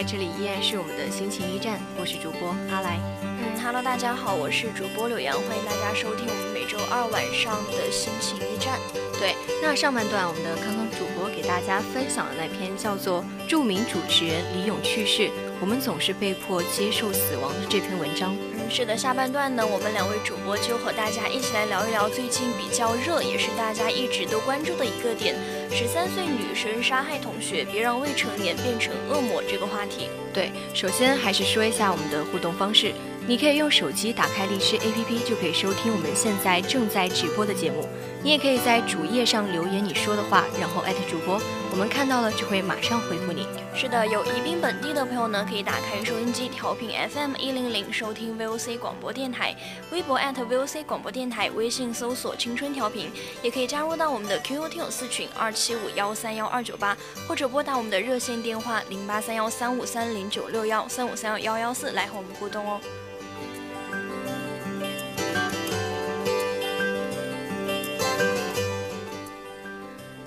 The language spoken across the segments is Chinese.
欢迎回来，这里依然是我们的心情驿站，我是主播阿来。嗯，Hello，大家好，我是主播柳阳，欢迎大家收听我们每周二晚上的心情驿站。对，那上半段我们的康康主播给大家分享的那篇叫做《著名主持人李咏去世，我们总是被迫接受死亡》的这篇文章。嗯，是的，下半段呢，我们两位主播就和大家一起来聊一聊最近比较热，也是大家一直都关注的一个点：十三岁女生杀害同学，别让未成年变成恶魔这个话题。对，首先还是说一下我们的互动方式，你可以用手机打开荔枝 APP，就可以收听我们现在正在直播的节目。你也可以在主页上留言你说的话，然后艾特主播，我们看到了就会马上回复你。是的，有宜宾本地的朋友呢，可以打开收音机调频 FM 一零零收听 VOC 广播电台，微博 @VOC 广播电台，微信搜索青春调频，也可以加入到我们的 QQ 听友四群二七五幺三幺二九八，或者拨打我们的热线电话零八三幺三五三零九六幺三五三幺幺幺四来和我们互动哦。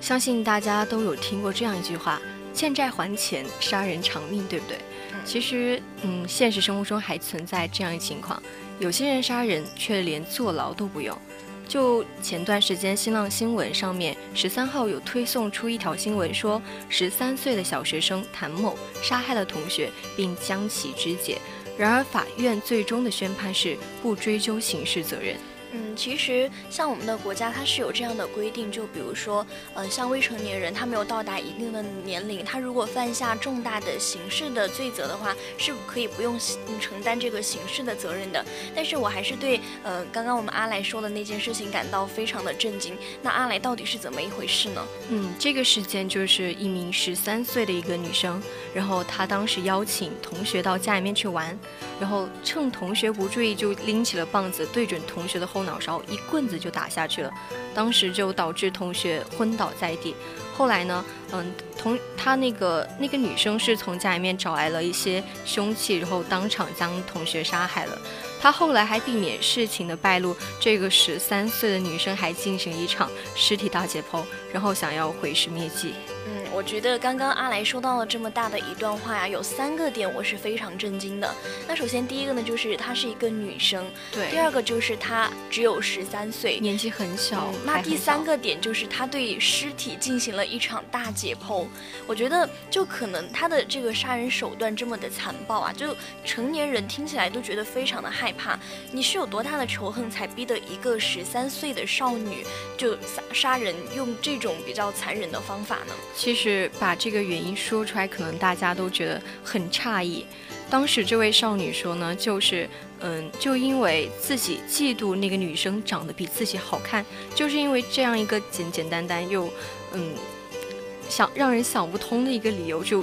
相信大家都有听过这样一句话：“欠债还钱，杀人偿命”，对不对？其实，嗯，现实生活中还存在这样一情况，有些人杀人却连坐牢都不用。就前段时间，新浪新闻上面十三号有推送出一条新闻，说十三岁的小学生谭某杀害了同学，并将其肢解。然而，法院最终的宣判是不追究刑事责任。嗯，其实像我们的国家，它是有这样的规定，就比如说，呃，像未成年人，他没有到达一定的年龄，他如果犯下重大的刑事的罪责的话，是可以不用承担这个刑事的责任的。但是我还是对，呃，刚刚我们阿来说的那件事情感到非常的震惊。那阿来到底是怎么一回事呢？嗯，这个事件就是一名十三岁的一个女生，然后她当时邀请同学到家里面去玩，然后趁同学不注意，就拎起了棒子对准同学的后。脑勺一棍子就打下去了，当时就导致同学昏倒在地。后来呢，嗯，同他那个那个女生是从家里面找来了一些凶器，然后当场将同学杀害了。他后来还避免事情的败露，这个十三岁的女生还进行一场尸体大解剖，然后想要毁尸灭迹。嗯，我觉得刚刚阿来说到了这么大的一段话呀，有三个点我是非常震惊的。那首先第一个呢，就是她是一个女生，对；第二个就是她只有十三岁，年纪很小。那第三个点就是她对尸体进行了一场大解剖。我觉得就可能她的这个杀人手段这么的残暴啊，就成年人听起来都觉得非常的害怕。你是有多大的仇恨才逼得一个十三岁的少女就杀杀人，用这种比较残忍的方法呢？其实是把这个原因说出来，可能大家都觉得很诧异。当时这位少女说呢，就是，嗯，就因为自己嫉妒那个女生长得比自己好看，就是因为这样一个简简单单又，嗯，想让人想不通的一个理由就。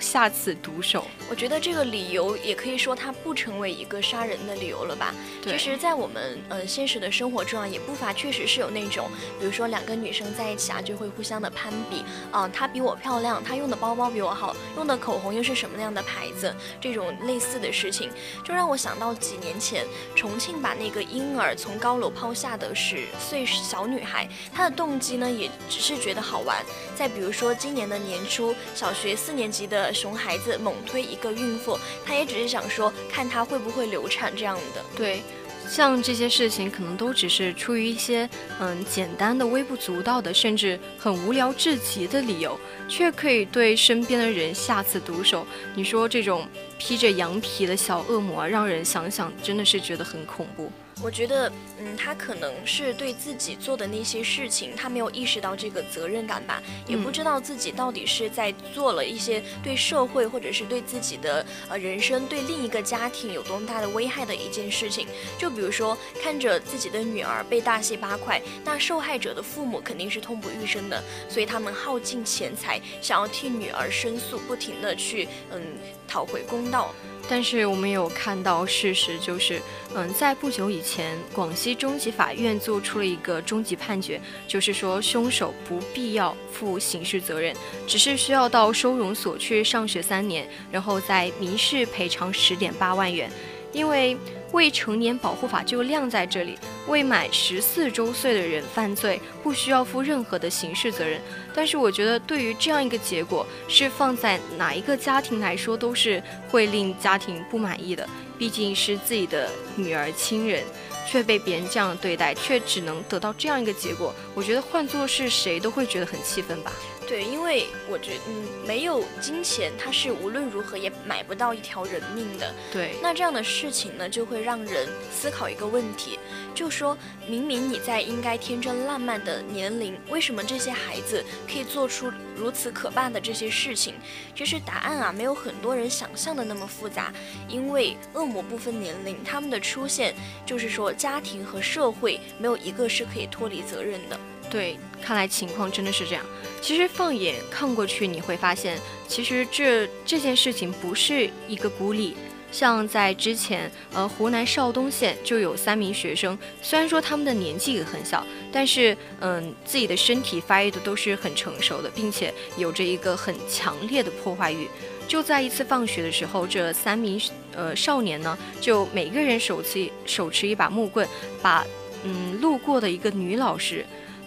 下此毒手，我觉得这个理由也可以说它不成为一个杀人的理由了吧？其实，在我们呃现实的生活中啊，也不乏确实是有那种，比如说两个女生在一起啊，就会互相的攀比啊，她比我漂亮，她用的包包比我好，用的口红又是什么样的牌子，这种类似的事情，就让我想到几年前重庆把那个婴儿从高楼抛下的十岁小女孩，她的动机呢也只是觉得好玩。再比如说今年的年初，小学四年级的。熊孩子猛推一个孕妇，她也只是想说看她会不会流产这样的。对，像这些事情，可能都只是出于一些嗯简单的、微不足道的，甚至很无聊至极的理由，却可以对身边的人下此毒手。你说这种披着羊皮的小恶魔，让人想想真的是觉得很恐怖。我觉得，嗯，他可能是对自己做的那些事情，他没有意识到这个责任感吧，也不知道自己到底是在做了一些对社会或者是对自己的呃人生、对另一个家庭有多么大的危害的一件事情。就比如说，看着自己的女儿被大卸八块，那受害者的父母肯定是痛不欲生的，所以他们耗尽钱财，想要替女儿申诉，不停的去嗯讨回公道。但是我们有看到事实，就是，嗯，在不久以前，广西中级法院做出了一个终极判决，就是说凶手不必要负刑事责任，只是需要到收容所去上学三年，然后再民事赔偿十点八万元，因为。未成年保护法就晾在这里，未满十四周岁的人犯罪不需要负任何的刑事责任。但是我觉得，对于这样一个结果，是放在哪一个家庭来说都是会令家庭不满意的。毕竟是自己的女儿亲人，却被别人这样对待，却只能得到这样一个结果。我觉得换做是谁都会觉得很气愤吧。对，因为我觉得，嗯，没有金钱，他是无论如何也买不到一条人命的。对，那这样的事情呢，就会让人思考一个问题，就说明明你在应该天真烂漫的年龄，为什么这些孩子可以做出如此可怕的这些事情？其实答案啊，没有很多人想象的那么复杂，因为恶魔不分年龄，他们的出现就是说，家庭和社会没有一个是可以脱离责任的。对，看来情况真的是这样。其实放眼看过去，你会发现，其实这这件事情不是一个孤立。像在之前，呃，湖南邵东县就有三名学生，虽然说他们的年纪也很小，但是，嗯，自己的身体发育的都是很成熟的，并且有着一个很强烈的破坏欲。就在一次放学的时候，这三名呃少年呢，就每个人手持手持一把木棍，把嗯路过的一个女老师。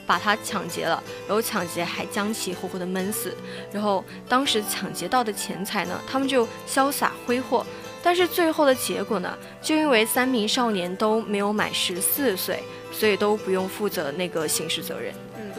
把他抢劫了，然后抢劫还将其活活的闷死，然后当时抢劫到的钱财呢，他们就潇洒挥霍，但是最后的结果呢，就因为三名少年都没有满十四岁，所以都不用负责那个刑事责任。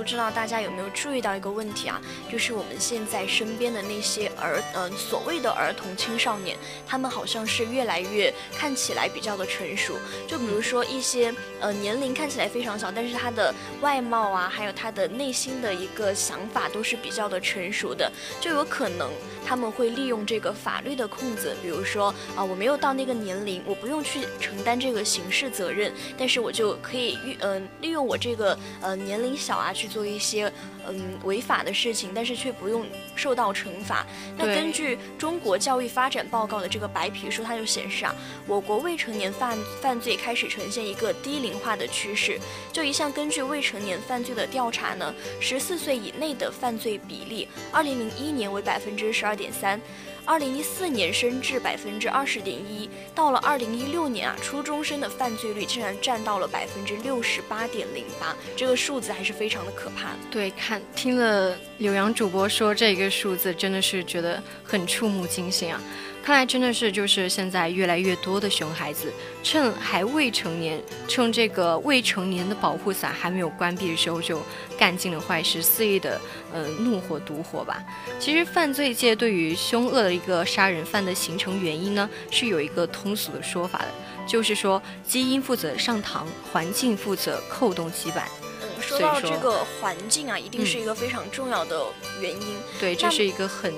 不知道大家有没有注意到一个问题啊？就是我们现在身边的那些儿，嗯，所谓的儿童青少年，他们好像是越来越看起来比较的成熟。就比如说一些，呃，年龄看起来非常小，但是他的外貌啊，还有他的内心的一个想法都是比较的成熟的。就有可能他们会利用这个法律的空子，比如说啊，我没有到那个年龄，我不用去承担这个刑事责任，但是我就可以运，嗯，利用我这个呃年龄小啊去。做一些嗯违法的事情，但是却不用受到惩罚。那根据中国教育发展报告的这个白皮书，它就显示啊，我国未成年犯犯罪开始呈现一个低龄化的趋势。就一项根据未成年犯罪的调查呢，十四岁以内的犯罪比例，二零零一年为百分之十二点三。二零一四年升至百分之二十点一，到了二零一六年啊，初中生的犯罪率竟然占到了百分之六十八点零八，这个数字还是非常的可怕。对，看听了柳阳主播说这个数字，真的是觉得很触目惊心啊。看来真的是，就是现在越来越多的熊孩子，趁还未成年，趁这个未成年的保护伞还没有关闭的时候，就干尽了坏事，肆意的呃怒火毒火吧。其实犯罪界对于凶恶的一个杀人犯的形成原因呢，是有一个通俗的说法的，就是说基因负责上膛，环境负责扣动基板。嗯，说到这个环境啊，一定是一个非常重要的原因。对，这是一个很。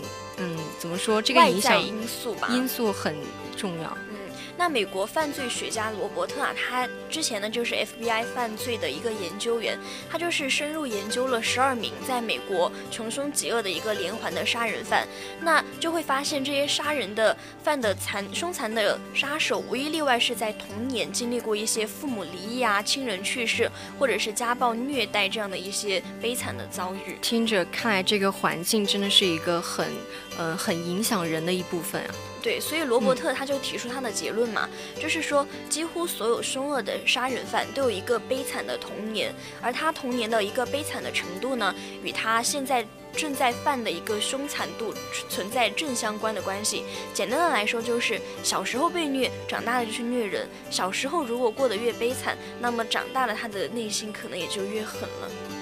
嗯，怎么说？这个影响因素吧，因素很重要。那美国犯罪学家罗伯特啊，他之前呢就是 FBI 犯罪的一个研究员，他就是深入研究了十二名在美国穷凶极恶的一个连环的杀人犯，那就会发现这些杀人的犯的残凶残的杀手，无一例外是在童年经历过一些父母离异啊、亲人去世，或者是家暴虐待这样的一些悲惨的遭遇。听着，看来这个环境真的是一个很，呃，很影响人的一部分啊。对，所以罗伯特他就提出他的结论嘛，就是说几乎所有凶恶的杀人犯都有一个悲惨的童年，而他童年的一个悲惨的程度呢，与他现在正在犯的一个凶残度存在正相关的关系。简单的来说，就是小时候被虐，长大了就去虐人。小时候如果过得越悲惨，那么长大了他的内心可能也就越狠了。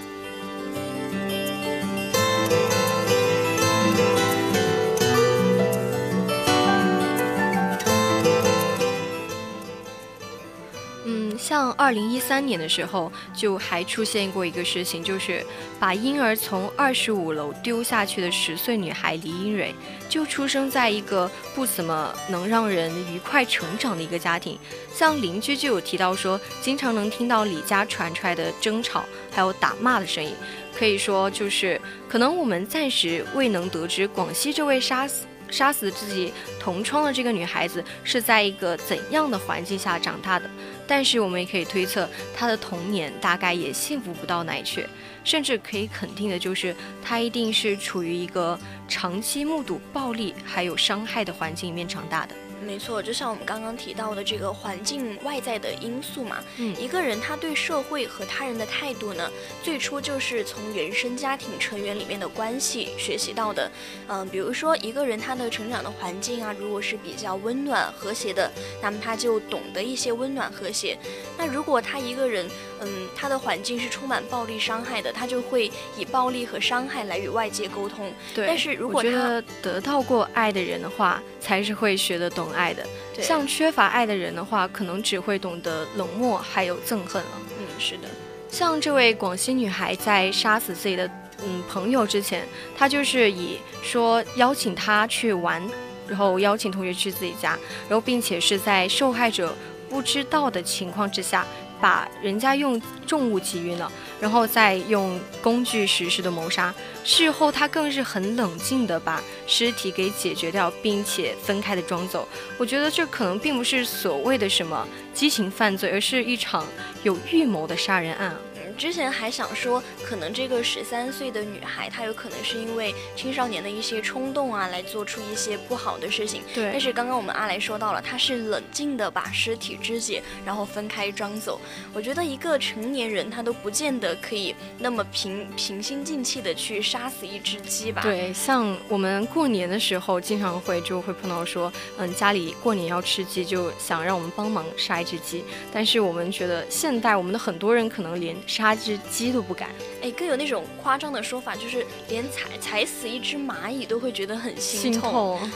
像二零一三年的时候，就还出现过一个事情，就是把婴儿从二十五楼丢下去的十岁女孩李英蕊，就出生在一个不怎么能让人愉快成长的一个家庭。像邻居就有提到说，经常能听到李家传出来的争吵，还有打骂的声音。可以说，就是可能我们暂时未能得知广西这位杀死。杀死自己同窗的这个女孩子是在一个怎样的环境下长大的？但是我们也可以推测，他的童年大概也幸福不到哪去，甚至可以肯定的就是，他一定是处于一个长期目睹暴力还有伤害的环境里面长大的。没错，就像我们刚刚提到的这个环境外在的因素嘛，嗯，一个人他对社会和他人的态度呢，最初就是从原生家庭成员里面的关系学习到的，嗯，比如说一个人他的成长的环境啊，如果是比较温暖和谐的，那么他就懂得一些温暖和谐；那如果他一个人，嗯，他的环境是充满暴力伤害的，他就会以暴力和伤害来与外界沟通。对，但是如果他得到过爱的人的话，才是会学得懂爱的。像缺乏爱的人的话，可能只会懂得冷漠还有憎恨了。嗯，是的。像这位广西女孩在杀死自己的嗯朋友之前，她就是以说邀请他去玩，然后邀请同学去自己家，然后并且是在受害者不知道的情况之下。把人家用重物击晕了，然后再用工具实施的谋杀。事后他更是很冷静地把尸体给解决掉，并且分开的装走。我觉得这可能并不是所谓的什么激情犯罪，而是一场有预谋的杀人案。之前还想说，可能这个十三岁的女孩，她有可能是因为青少年的一些冲动啊，来做出一些不好的事情。对。但是刚刚我们阿来说到了，她是冷静的把尸体肢解，然后分开装走。我觉得一个成年人，他都不见得可以那么平平心静气的去杀死一只鸡吧？对，像我们过年的时候，经常会就会碰到说，嗯，家里过年要吃鸡，就想让我们帮忙杀一只鸡。但是我们觉得，现代我们的很多人可能连杀杀只鸡都不敢，哎，更有那种夸张的说法，就是连踩踩死一只蚂蚁都会觉得很心痛。嗯，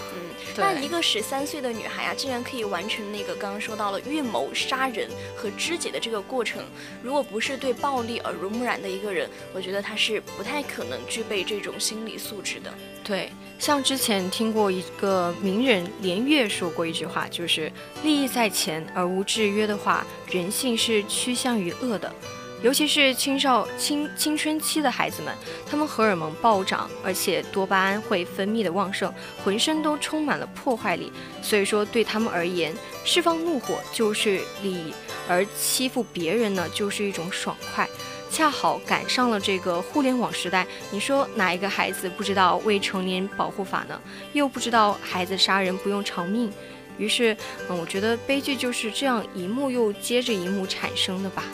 那一个十三岁的女孩啊，竟然可以完成那个刚刚说到了预谋杀人和肢解的这个过程，如果不是对暴力耳濡目染的一个人，我觉得她是不太可能具备这种心理素质的。对，像之前听过一个名人连岳说过一句话，就是利益在前而无制约的话，人性是趋向于恶的。尤其是青少青青春期的孩子们，他们荷尔蒙暴涨，而且多巴胺会分泌的旺盛，浑身都充满了破坏力。所以说，对他们而言，释放怒火就是利益，而欺负别人呢，就是一种爽快。恰好赶上了这个互联网时代，你说哪一个孩子不知道未成年保护法呢？又不知道孩子杀人不用偿命？于是，嗯，我觉得悲剧就是这样一幕又接着一幕产生的吧。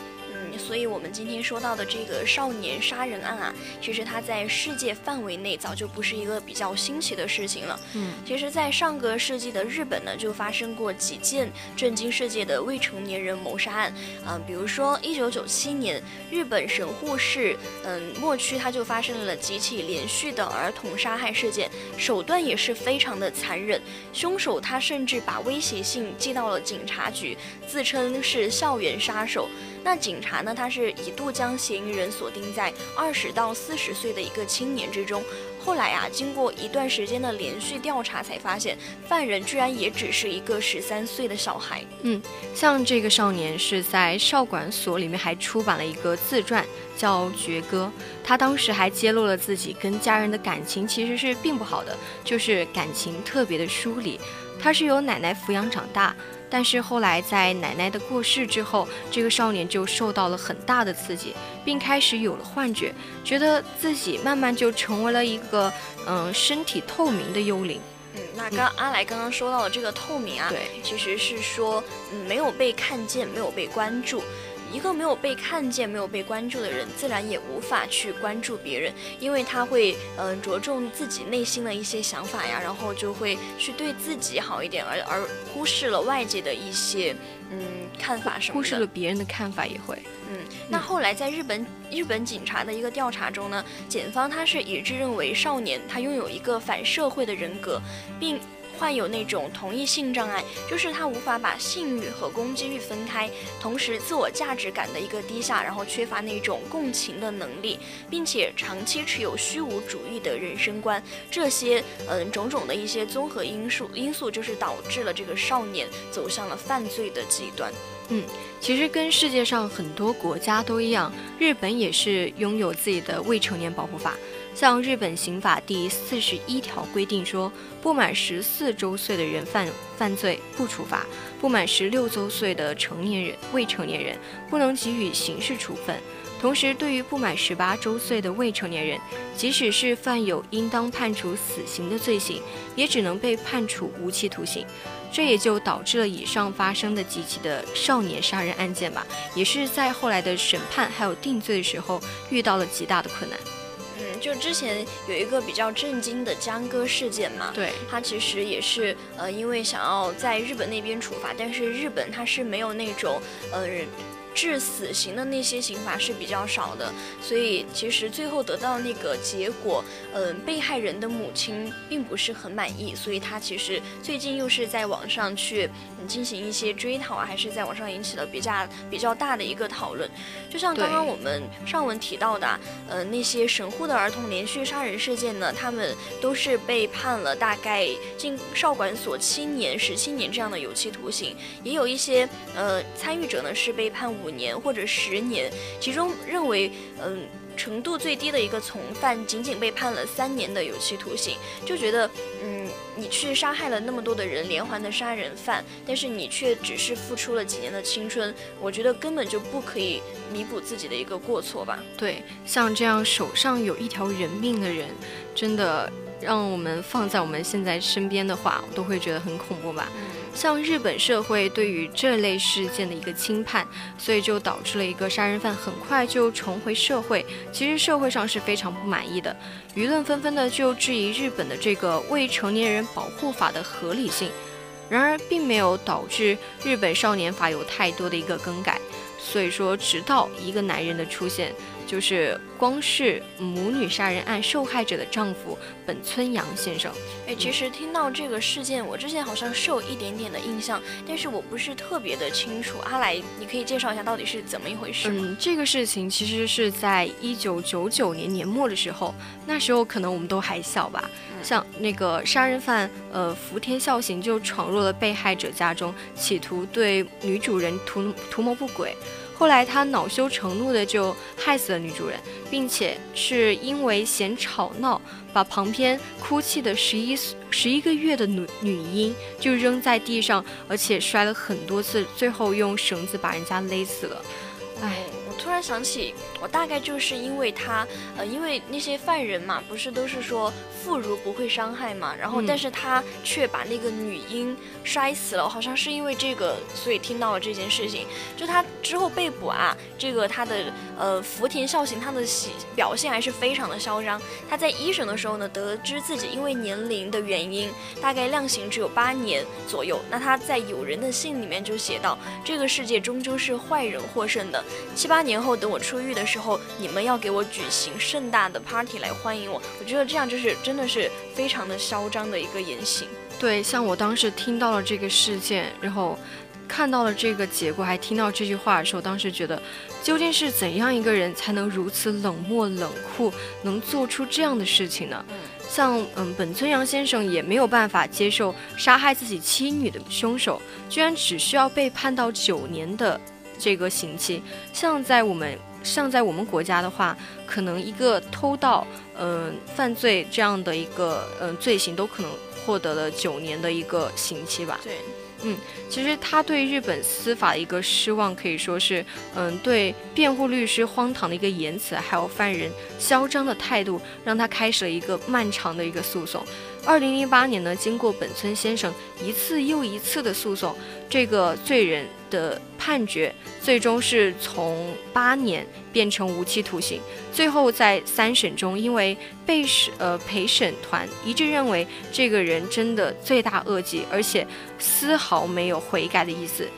所以，我们今天说到的这个少年杀人案啊，其实它在世界范围内早就不是一个比较新奇的事情了。嗯，其实，在上个世纪的日本呢，就发生过几件震惊世界的未成年人谋杀案。嗯，比如说，一九九七年，日本神户市嗯墨区，它就发生了几起连续的儿童杀害事件，手段也是非常的残忍。凶手他甚至把威胁信寄到了警察局，自称是校园杀手。那警察呢？他是一度将嫌疑人锁定在二十到四十岁的一个青年之中。后来啊，经过一段时间的连续调查，才发现犯人居然也只是一个十三岁的小孩。嗯，像这个少年是在少管所里面还出版了一个自传，叫《绝歌》。他当时还揭露了自己跟家人的感情其实是并不好的，就是感情特别的疏离。他是由奶奶抚养长大。但是后来，在奶奶的过世之后，这个少年就受到了很大的刺激，并开始有了幻觉，觉得自己慢慢就成为了一个嗯身体透明的幽灵。嗯，那刚阿来刚刚说到的这个透明啊，对，其实是说嗯没有被看见，没有被关注。一个没有被看见、没有被关注的人，自然也无法去关注别人，因为他会嗯着重自己内心的一些想法呀，然后就会去对自己好一点，而而忽视了外界的一些嗯看法什么的。忽视了别人的看法也会。嗯，那后来在日本日本警察的一个调查中呢，检方他是一致认为少年他拥有一个反社会的人格，并。患有那种同一性障碍，就是他无法把性欲和攻击欲分开，同时自我价值感的一个低下，然后缺乏那种共情的能力，并且长期持有虚无主义的人生观，这些嗯种种的一些综合因素因素，就是导致了这个少年走向了犯罪的极端。嗯，其实跟世界上很多国家都一样，日本也是拥有自己的未成年保护法。像日本刑法第四十一条规定说，不满十四周岁的人犯犯罪不处罚，不满十六周岁的成年人未成年人不能给予刑事处分。同时，对于不满十八周岁的未成年人，即使是犯有应当判处死刑的罪行，也只能被判处无期徒刑。这也就导致了以上发生的几起的少年杀人案件吧，也是在后来的审判还有定罪的时候遇到了极大的困难。就之前有一个比较震惊的江歌事件嘛，对，他其实也是呃，因为想要在日本那边处罚，但是日本他是没有那种呃。致死刑的那些刑罚是比较少的，所以其实最后得到那个结果，嗯，被害人的母亲并不是很满意，所以他其实最近又是在网上去进行一些追讨啊，还是在网上引起了比较比较大的一个讨论。就像刚刚我们上文提到的，呃，那些神户的儿童连续杀人事件呢，他们都是被判了大概进少管所七年、十七年这样的有期徒刑，也有一些呃参与者呢是被判五。五年或者十年，其中认为嗯程度最低的一个从犯，仅仅被判了三年的有期徒刑，就觉得嗯你去杀害了那么多的人，连环的杀人犯，但是你却只是付出了几年的青春，我觉得根本就不可以弥补自己的一个过错吧。对，像这样手上有一条人命的人，真的让我们放在我们现在身边的话，都会觉得很恐怖吧。像日本社会对于这类事件的一个轻判，所以就导致了一个杀人犯很快就重回社会。其实社会上是非常不满意的，舆论纷纷的就质疑日本的这个未成年人保护法的合理性。然而，并没有导致日本少年法有太多的一个更改。所以说，直到一个男人的出现。就是光是母女杀人案受害者的丈夫本村阳先生。哎，其实听到这个事件，我之前好像是有一点点的印象，但是我不是特别的清楚。阿来，你可以介绍一下到底是怎么一回事吗？嗯，这个事情其实是在一九九九年年末的时候，那时候可能我们都还小吧。像那个杀人犯呃福田孝行就闯入了被害者家中，企图对女主人图图谋不轨。后来他恼羞成怒的就害死了女主人，并且是因为嫌吵闹，把旁边哭泣的十一十一个月的女女婴就扔在地上，而且摔了很多次，最后用绳子把人家勒死了。哎，我突然想起，我大概就是因为他，呃，因为那些犯人嘛，不是都是说。妇孺不会伤害嘛，然后但是他却把那个女婴摔死了，好像是因为这个，所以听到了这件事情。就他之后被捕啊，这个他的呃福田孝行他的喜表现还是非常的嚣张。他在一审的时候呢，得知自己因为年龄的原因，大概量刑只有八年左右。那他在友人的信里面就写到，这个世界终究是坏人获胜的。七八年后等我出狱的时候，你们要给我举行盛大的 party 来欢迎我。我觉得这样就是真。的是非常的嚣张的一个言行。对，像我当时听到了这个事件，然后看到了这个结果，还听到这句话的时候，当时觉得，究竟是怎样一个人才能如此冷漠冷酷，能做出这样的事情呢？像嗯，本村阳先生也没有办法接受杀害自己妻女的凶手，居然只需要被判到九年的这个刑期。像在我们。像在我们国家的话，可能一个偷盗，嗯，犯罪这样的一个嗯罪行，都可能获得了九年的一个刑期吧。对，嗯，其实他对日本司法的一个失望，可以说是，嗯，对辩护律师荒唐的一个言辞，还有犯人嚣张的态度，让他开始了一个漫长的一个诉讼。二零零八年呢，经过本村先生一次又一次的诉讼，这个罪人的判决最终是从八年变成无期徒刑。最后在三审中，因为被审呃陪审团一致认为这个人真的罪大恶极，而且丝毫没有悔改的意思，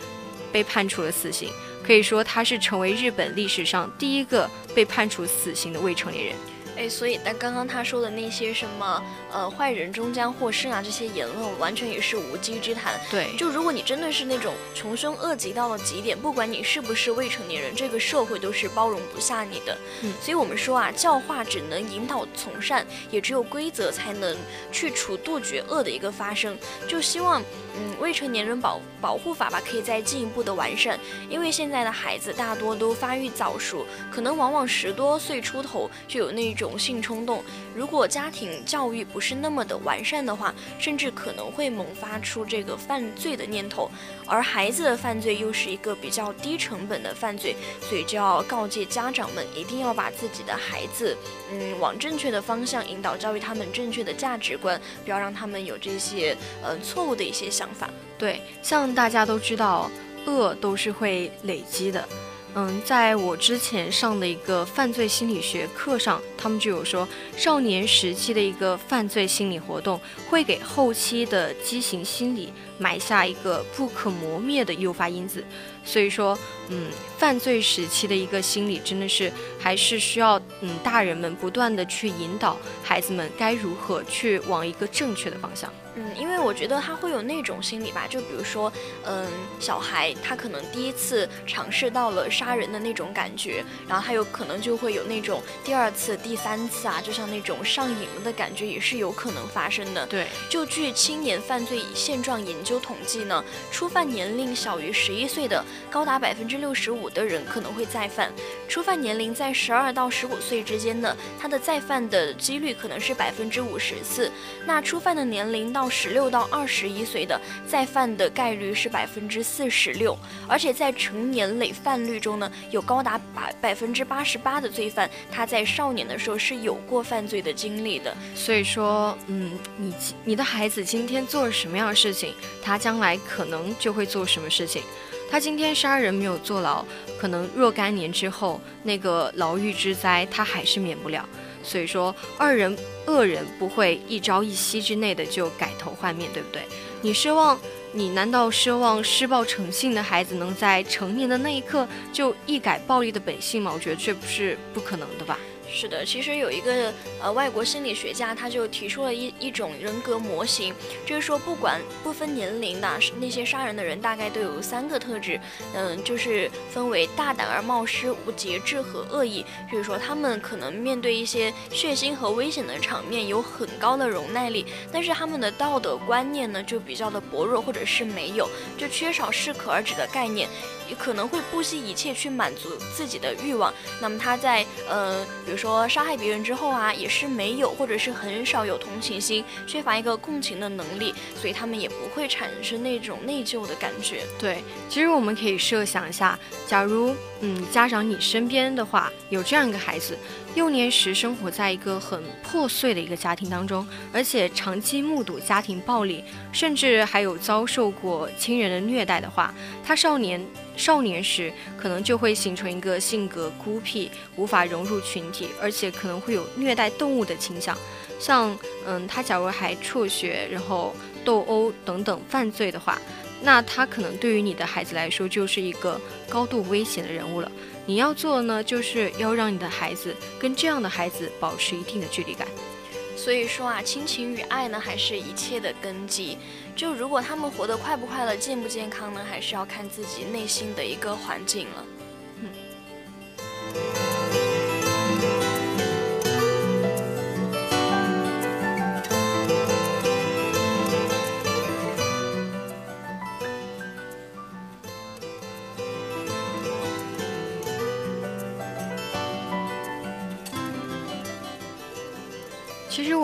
被判处了死刑。可以说，他是成为日本历史上第一个被判处死刑的未成年人。哎，所以但刚刚他说的那些什么，呃，坏人终将获胜啊，这些言论完全也是无稽之谈。对，就如果你真的是那种穷凶恶极到了极点，不管你是不是未成年人，这个社会都是包容不下你的。嗯，所以我们说啊，教化只能引导从善，也只有规则才能去除杜绝恶的一个发生。就希望，嗯，未成年人保保护法吧，可以再进一步的完善，因为现在的孩子大多都发育早熟，可能往往十多岁出头就有那种。性冲动，如果家庭教育不是那么的完善的话，甚至可能会萌发出这个犯罪的念头。而孩子的犯罪又是一个比较低成本的犯罪，所以就要告诫家长们，一定要把自己的孩子，嗯，往正确的方向引导，教育他们正确的价值观，不要让他们有这些呃错误的一些想法。对，像大家都知道，恶都是会累积的。嗯，在我之前上的一个犯罪心理学课上，他们就有说，少年时期的一个犯罪心理活动会给后期的畸形心理埋下一个不可磨灭的诱发因子。所以说，嗯，犯罪时期的一个心理真的是还是需要嗯大人们不断的去引导孩子们该如何去往一个正确的方向。嗯，因为我觉得他会有那种心理吧，就比如说，嗯，小孩他可能第一次尝试到了杀人的那种感觉，然后他有可能就会有那种第二次、第三次啊，就像那种上瘾了的感觉，也是有可能发生的。对，就据青年犯罪现状研究统计呢，初犯年龄小于十一岁的高达百分之六十五的人可能会再犯，初犯年龄在十二到十五岁之间的，他的再犯的几率可能是百分之五十四。那初犯的年龄到十六到二十一岁的再犯的概率是百分之四十六，而且在成年累犯率中呢，有高达百百分之八十八的罪犯，他在少年的时候是有过犯罪的经历的。所以说，嗯，你你的孩子今天做了什么样的事情，他将来可能就会做什么事情。他今天杀人没有坐牢，可能若干年之后那个牢狱之灾他还是免不了。所以说，二人恶人不会一朝一夕之内的就改头换面，对不对？你奢望，你难道奢望施暴成性的孩子能在成年的那一刻就一改暴力的本性吗？我觉得这不是不可能的吧。是的，其实有一个呃外国心理学家，他就提出了一一种人格模型，就是说不管不分年龄的那些杀人的人，大概都有三个特质，嗯，就是分为大胆而冒失、无节制和恶意。就是说他们可能面对一些血腥和危险的场面有很高的容耐力，但是他们的道德观念呢就比较的薄弱，或者是没有，就缺少适可而止的概念。可能会不惜一切去满足自己的欲望，那么他在呃，比如说杀害别人之后啊，也是没有或者是很少有同情心，缺乏一个共情的能力，所以他们也不会产生那种内疚的感觉。对，其实我们可以设想一下，假如嗯，家长你身边的话有这样一个孩子，幼年时生活在一个很破碎的一个家庭当中，而且长期目睹家庭暴力，甚至还有遭受过亲人的虐待的话，他少年。少年时可能就会形成一个性格孤僻、无法融入群体，而且可能会有虐待动物的倾向。像，嗯，他假如还辍学，然后斗殴等等犯罪的话，那他可能对于你的孩子来说就是一个高度危险的人物了。你要做呢，就是要让你的孩子跟这样的孩子保持一定的距离感。所以说啊，亲情与爱呢，还是一切的根基。就如果他们活得快不快乐、健不健康呢，还是要看自己内心的一个环境了。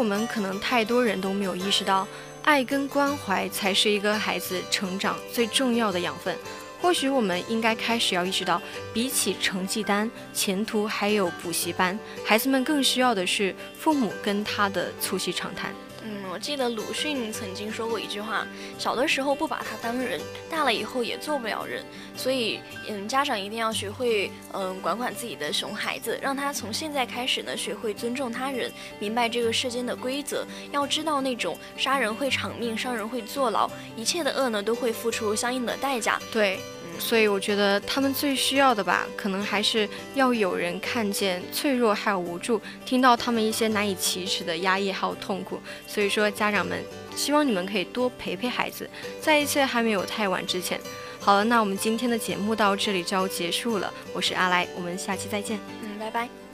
我们可能太多人都没有意识到，爱跟关怀才是一个孩子成长最重要的养分。或许我们应该开始要意识到，比起成绩单、前途还有补习班，孩子们更需要的是父母跟他的促膝长谈。我记得鲁迅曾经说过一句话：小的时候不把他当人，大了以后也做不了人。所以，嗯，家长一定要学会，嗯，管管自己的熊孩子，让他从现在开始呢，学会尊重他人，明白这个世间的规则。要知道，那种杀人会偿命，伤人会坐牢，一切的恶呢，都会付出相应的代价。对。所以我觉得他们最需要的吧，可能还是要有人看见脆弱还有无助，听到他们一些难以启齿的压抑还有痛苦。所以说，家长们，希望你们可以多陪陪孩子，在一切还没有太晚之前。好了，那我们今天的节目到这里就要结束了。我是阿来，我们下期再见。嗯，拜拜。